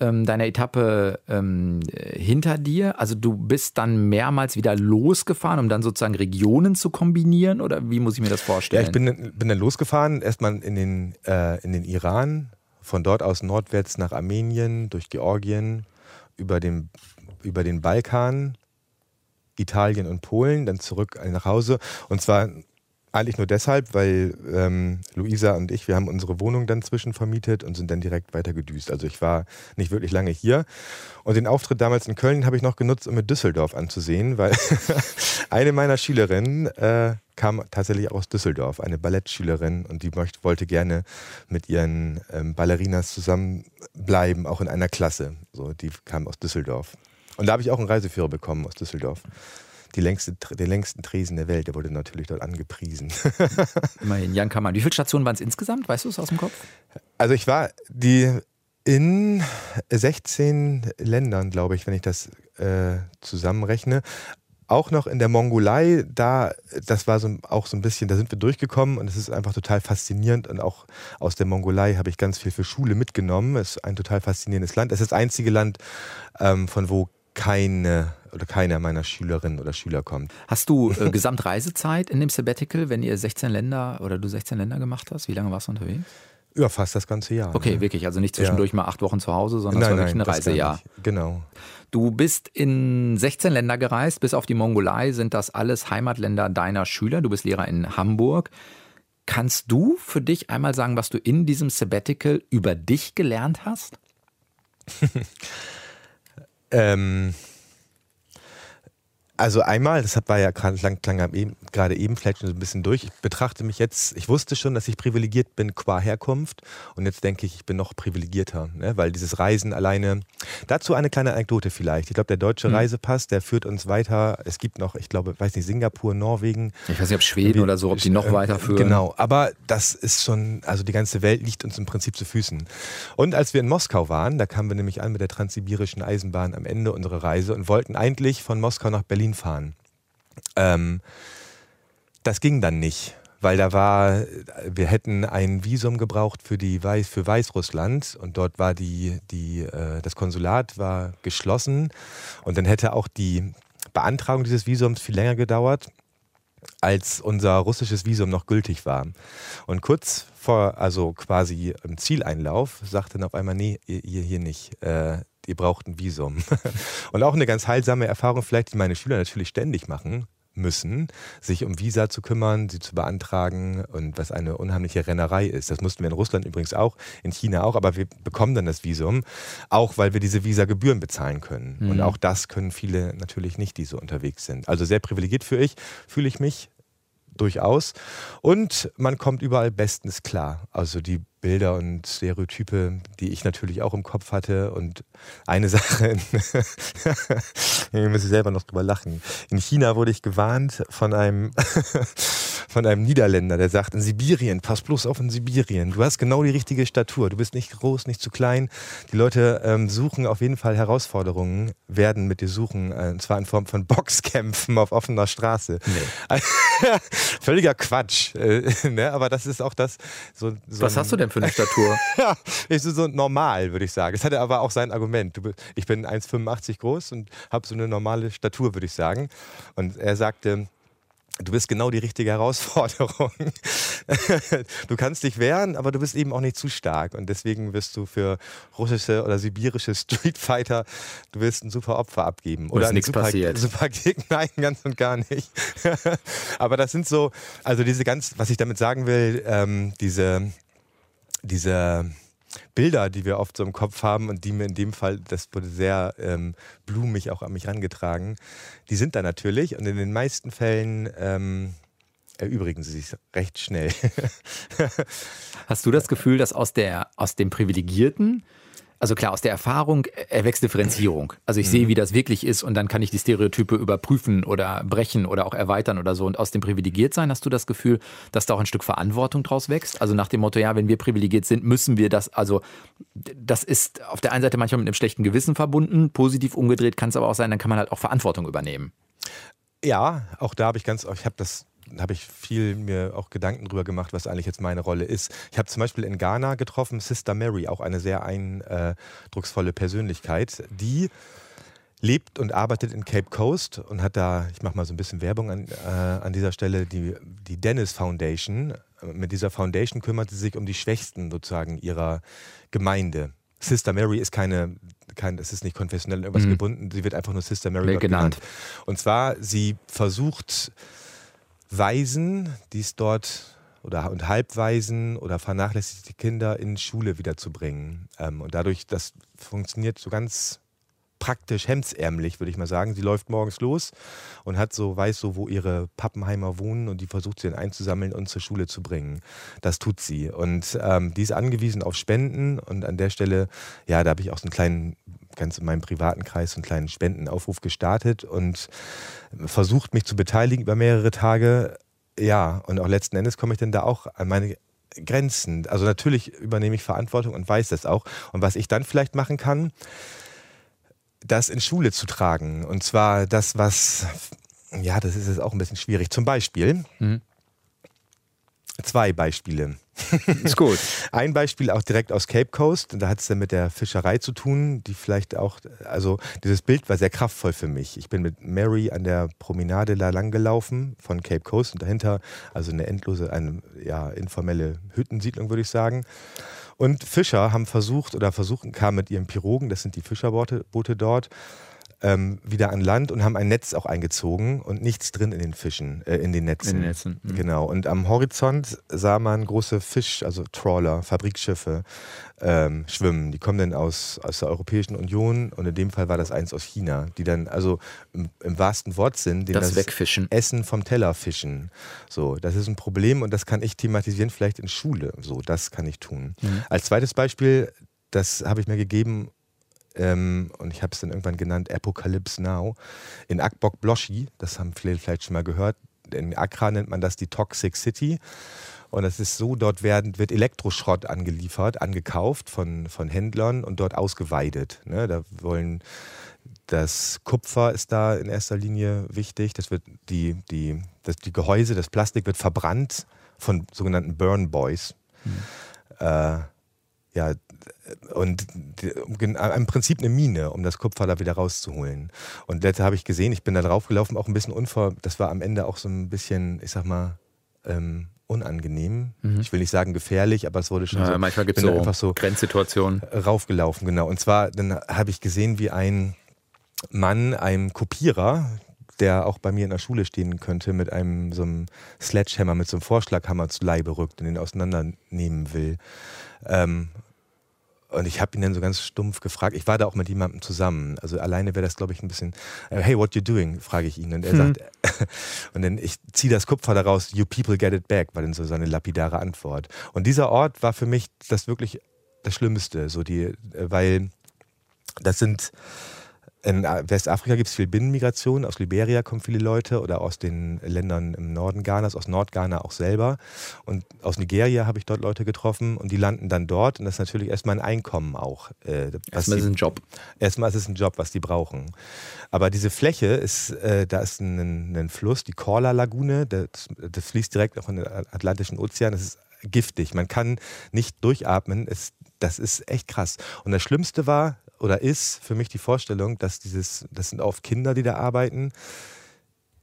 S2: ähm, deiner Etappe ähm, hinter dir? Also du bist dann mehrmals wieder losgefahren, um dann sozusagen Regionen zu kombinieren? Oder wie muss ich mir das vorstellen?
S3: Ja, ich bin, bin dann losgefahren, erstmal in den, äh, in den Iran, von dort aus nordwärts nach Armenien, durch Georgien, über den, über den Balkan, Italien und Polen, dann zurück nach Hause. Und zwar eigentlich nur deshalb, weil ähm, Luisa und ich, wir haben unsere Wohnung dann zwischenvermietet und sind dann direkt weiter gedüst. Also ich war nicht wirklich lange hier. Und den Auftritt damals in Köln habe ich noch genutzt, um mir Düsseldorf anzusehen, weil *laughs* eine meiner Schülerinnen äh, kam tatsächlich aus Düsseldorf, eine Ballettschülerin und die möchte, wollte gerne mit ihren ähm, Ballerinas zusammenbleiben, auch in einer Klasse. So, die kam aus Düsseldorf. Und da habe ich auch einen Reiseführer bekommen aus Düsseldorf die längste, den längsten Tresen der Welt. Der wurde natürlich dort angepriesen. *laughs*
S2: Immerhin, Jan Kammer. Wie viele Stationen waren es insgesamt? Weißt du es aus dem Kopf?
S3: Also ich war die in 16 Ländern, glaube ich, wenn ich das äh, zusammenrechne. Auch noch in der Mongolei, da, das war so, auch so ein bisschen, da sind wir durchgekommen und es ist einfach total faszinierend. Und auch aus der Mongolei habe ich ganz viel für Schule mitgenommen. Es ist ein total faszinierendes Land. Es ist das einzige Land, ähm, von wo keine oder keiner meiner Schülerinnen oder Schüler kommt.
S2: Hast du äh, Gesamtreisezeit in dem Sabbatical, wenn ihr 16 Länder oder du 16 Länder gemacht hast? Wie lange warst du unterwegs?
S3: Ja, fast das ganze Jahr.
S2: Okay, ne? wirklich. Also nicht zwischendurch ja. mal acht Wochen zu Hause, sondern nein, es war wirklich ein Reisejahr.
S3: Genau.
S2: Du bist in 16 Länder gereist, bis auf die Mongolei sind das alles Heimatländer deiner Schüler. Du bist Lehrer in Hamburg. Kannst du für dich einmal sagen, was du in diesem Sabbatical über dich gelernt hast? *laughs*
S3: ähm, also einmal, das war ja gerade lang, lang eben, gerade eben vielleicht schon so ein bisschen durch. Ich betrachte mich jetzt, ich wusste schon, dass ich privilegiert bin qua Herkunft und jetzt denke ich, ich bin noch privilegierter, ne? weil dieses Reisen alleine. Dazu eine kleine Anekdote vielleicht. Ich glaube, der deutsche mhm. Reisepass, der führt uns weiter. Es gibt noch, ich glaube, weiß nicht, Singapur, Norwegen.
S2: Ich weiß nicht, ob Schweden oder so, ob die noch äh, weiterführen.
S3: Genau, aber das ist schon, also die ganze Welt liegt uns im Prinzip zu Füßen. Und als wir in Moskau waren, da kamen wir nämlich an mit der transsibirischen Eisenbahn am Ende unserer Reise und wollten eigentlich von Moskau nach Berlin Berlin fahren. Ähm, das ging dann nicht, weil da war, wir hätten ein Visum gebraucht für, die Weiß, für Weißrussland und dort war die, die, äh, das Konsulat war geschlossen und dann hätte auch die Beantragung dieses Visums viel länger gedauert als unser russisches Visum noch gültig war. Und kurz vor, also quasi im Zieleinlauf, sagte dann auf einmal, nee, ihr hier nicht. Äh, ihr braucht ein Visum. *laughs* Und auch eine ganz heilsame Erfahrung vielleicht, die meine Schüler natürlich ständig machen müssen, sich um Visa zu kümmern, sie zu beantragen und was eine unheimliche Rennerei ist. Das mussten wir in Russland übrigens auch, in China auch, aber wir bekommen dann das Visum, auch weil wir diese Visa-Gebühren bezahlen können. Mhm. Und auch das können viele natürlich nicht, die so unterwegs sind. Also sehr privilegiert für ich, fühle ich mich durchaus. Und man kommt überall bestens klar. Also die Bilder und Stereotype, die ich natürlich auch im Kopf hatte. Und eine *laughs* Sache, *laughs* ich muss selber noch drüber lachen. In China wurde ich gewarnt von einem, *laughs* von einem Niederländer, der sagt, in Sibirien, pass bloß auf in Sibirien. Du hast genau die richtige Statur. Du bist nicht groß, nicht zu klein. Die Leute ähm, suchen auf jeden Fall Herausforderungen, werden mit dir suchen. Äh, und zwar in Form von Boxkämpfen auf offener Straße. Nee. *laughs* Völliger Quatsch. Äh, *laughs* ne? Aber das ist auch das. So,
S2: so Was hast du denn für eine Statur? *laughs*
S3: ja, ist so normal, würde ich sagen. Es hatte aber auch sein Argument. Ich bin 1,85 groß und habe so eine normale Statur, würde ich sagen. Und er sagte, Du bist genau die richtige Herausforderung. *laughs* du kannst dich wehren, aber du bist eben auch nicht zu stark. Und deswegen wirst du für russische oder sibirische Streetfighter, du wirst ein super Opfer abgeben.
S2: Oder nichts super, passiert.
S3: Super Gegner, *laughs* nein, ganz und gar nicht. *laughs* aber das sind so, also diese ganz, was ich damit sagen will, ähm, diese, diese Bilder, die wir oft so im Kopf haben und die mir in dem Fall, das wurde sehr ähm, blumig auch an mich herangetragen, die sind da natürlich und in den meisten Fällen ähm, erübrigen sie sich recht schnell.
S2: Hast du das Gefühl, dass aus, der, aus dem Privilegierten also klar, aus der Erfahrung erwächst Differenzierung. Also ich mhm. sehe, wie das wirklich ist und dann kann ich die Stereotype überprüfen oder brechen oder auch erweitern oder so. Und aus dem Privilegiertsein hast du das Gefühl, dass da auch ein Stück Verantwortung draus wächst? Also nach dem Motto, ja, wenn wir privilegiert sind, müssen wir das, also das ist auf der einen Seite manchmal mit einem schlechten Gewissen verbunden, positiv umgedreht kann es aber auch sein, dann kann man halt auch Verantwortung übernehmen.
S3: Ja, auch da habe ich ganz, ich habe das habe ich viel mir auch Gedanken drüber gemacht, was eigentlich jetzt meine Rolle ist. Ich habe zum Beispiel in Ghana getroffen Sister Mary, auch eine sehr eindrucksvolle Persönlichkeit, die lebt und arbeitet in Cape Coast und hat da, ich mache mal so ein bisschen Werbung an, äh, an dieser Stelle, die, die Dennis Foundation. Mit dieser Foundation kümmert sie sich um die Schwächsten sozusagen ihrer Gemeinde. Sister Mary ist keine, kein, es ist nicht konfessionell irgendwas mhm. gebunden, sie wird einfach nur Sister Mary
S2: genannt. genannt.
S3: Und zwar, sie versucht Waisen, die es dort oder und Halbwaisen oder vernachlässigte Kinder in Schule wiederzubringen. Ähm, und dadurch, das funktioniert so ganz praktisch hemdsärmlich, würde ich mal sagen. Sie läuft morgens los und hat so, weiß so, wo ihre Pappenheimer wohnen und die versucht sie dann einzusammeln und zur Schule zu bringen. Das tut sie. Und ähm, die ist angewiesen auf Spenden und an der Stelle, ja, da habe ich auch so einen kleinen, ganz in meinem privaten Kreis, einen kleinen Spendenaufruf gestartet und versucht, mich zu beteiligen über mehrere Tage. Ja, und auch letzten Endes komme ich dann da auch an meine Grenzen. Also natürlich übernehme ich Verantwortung und weiß das auch. Und was ich dann vielleicht machen kann, das in Schule zu tragen. Und zwar das, was, ja, das ist jetzt auch ein bisschen schwierig. Zum Beispiel, mhm. zwei Beispiele. *laughs*
S2: Ist gut.
S3: Ein Beispiel auch direkt aus Cape Coast. Da hat es dann mit der Fischerei zu tun, die vielleicht auch, also dieses Bild war sehr kraftvoll für mich. Ich bin mit Mary an der Promenade da lang gelaufen von Cape Coast und dahinter also eine endlose, eine ja, informelle Hüttensiedlung, würde ich sagen. Und Fischer haben versucht oder versuchen, kamen mit ihren Pirogen, das sind die Fischerboote dort, ähm, wieder an Land und haben ein Netz auch eingezogen und nichts drin in den Fischen, äh, in den Netzen.
S2: In den Netzen. Mhm.
S3: Genau. Und am Horizont sah man große Fisch, also Trawler, Fabrikschiffe ähm, schwimmen. Die kommen dann aus, aus der Europäischen Union und in dem Fall war das eins aus China, die dann also im, im wahrsten Wortsinn
S2: das, das wegfischen.
S3: Essen vom Teller fischen. So, das ist ein Problem und das kann ich thematisieren, vielleicht in Schule. So, das kann ich tun. Mhm. Als zweites Beispiel, das habe ich mir gegeben, ähm, und ich habe es dann irgendwann genannt Apocalypse Now, in Akbok Bloshi, das haben viele vielleicht schon mal gehört, in Accra nennt man das die Toxic City. Und es ist so, dort werden, wird Elektroschrott angeliefert, angekauft von, von Händlern und dort ausgeweidet. Ne? Da wollen das Kupfer ist da in erster Linie wichtig. Das wird die, die, das, die Gehäuse, das Plastik wird verbrannt von sogenannten Burn Boys. Hm. Äh, ja, und im Prinzip eine Mine, um das Kupfer da wieder rauszuholen. Und letzte habe ich gesehen, ich bin da drauf gelaufen, auch ein bisschen unvor, das war am Ende auch so ein bisschen, ich sag mal, ähm, unangenehm. Mhm. Ich will nicht sagen gefährlich, aber es wurde schon
S2: ja,
S3: so.
S2: Manchmal gibt es so, einfach so
S3: Grenzsituationen. Raufgelaufen, genau. Und zwar, dann habe ich gesehen, wie ein Mann einem Kopierer, der auch bei mir in der Schule stehen könnte, mit einem so einem Sledgehammer, mit so einem Vorschlaghammer zu Leibe rückt und den auseinandernehmen will. Ähm, und ich habe ihn dann so ganz stumpf gefragt. Ich war da auch mit jemandem zusammen. Also alleine wäre das, glaube ich, ein bisschen, äh, hey, what you doing? frage ich ihn. Und er hm. sagt, *laughs* und dann ich ziehe das Kupfer daraus, you people get it back, war dann so seine lapidare Antwort. Und dieser Ort war für mich das wirklich das Schlimmste, so die, äh, weil das sind in Westafrika gibt es viel Binnenmigration. Aus Liberia kommen viele Leute oder aus den Ländern im Norden Ghanas, aus Nordghana auch selber. Und aus Nigeria habe ich dort Leute getroffen und die landen dann dort. Und das ist natürlich erstmal ein Einkommen auch.
S2: Äh, erstmal ist es ein Job.
S3: Erstmal ist es ein Job, was die brauchen. Aber diese Fläche ist, äh, da ist ein, ein, Fluss, die Korla Lagune, das, das fließt direkt auch in den Atlantischen Ozean. Das ist giftig. Man kann nicht durchatmen. Es, das ist echt krass. Und das Schlimmste war, oder ist für mich die Vorstellung, dass dieses, das sind oft Kinder, die da arbeiten.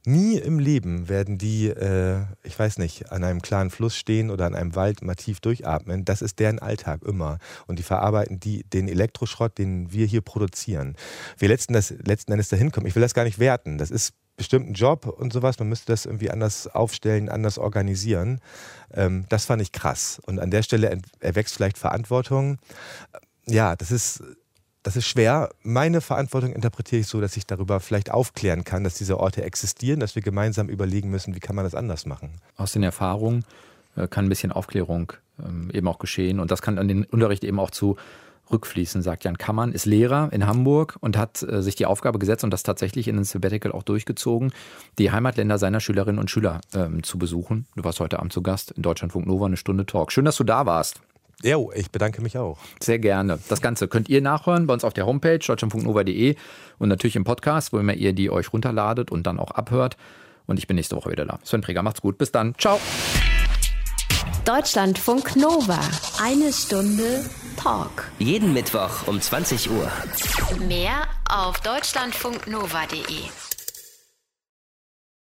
S3: Nie im Leben werden die, äh, ich weiß nicht, an einem klaren Fluss stehen oder an einem Wald mal tief durchatmen. Das ist deren Alltag immer. Und die verarbeiten die, den Elektroschrott, den wir hier produzieren. Wir letzten, das, letzten Endes dahin kommen. Ich will das gar nicht werten. Das ist bestimmt ein Job und sowas. Man müsste das irgendwie anders aufstellen, anders organisieren. Ähm, das fand ich krass. Und an der Stelle erwächst vielleicht Verantwortung. Ja, das ist das ist schwer. Meine Verantwortung interpretiere ich so, dass ich darüber vielleicht aufklären kann, dass diese Orte existieren, dass wir gemeinsam überlegen müssen, wie kann man das anders machen.
S2: Aus den Erfahrungen äh, kann ein bisschen Aufklärung ähm, eben auch geschehen und das kann an den Unterricht eben auch zu rückfließen, sagt Jan Kammann, ist Lehrer in Hamburg und hat äh, sich die Aufgabe gesetzt und das tatsächlich in den Sabbatical auch durchgezogen, die Heimatländer seiner Schülerinnen und Schüler ähm, zu besuchen. Du warst heute Abend zu Gast in Deutschlandfunk Nova, eine Stunde Talk. Schön, dass du da warst.
S3: Ja, ich bedanke mich auch.
S2: Sehr gerne. Das Ganze könnt ihr nachhören bei uns auf der Homepage deutschland.nova.de und natürlich im Podcast, wo immer ihr die euch runterladet und dann auch abhört. Und ich bin nächste Woche wieder da. Sven Präger, macht's gut. Bis dann. Ciao.
S1: Deutschlandfunk Nova. Eine Stunde Talk.
S4: Jeden Mittwoch um 20 Uhr.
S1: Mehr auf deutschlandfunknova.de.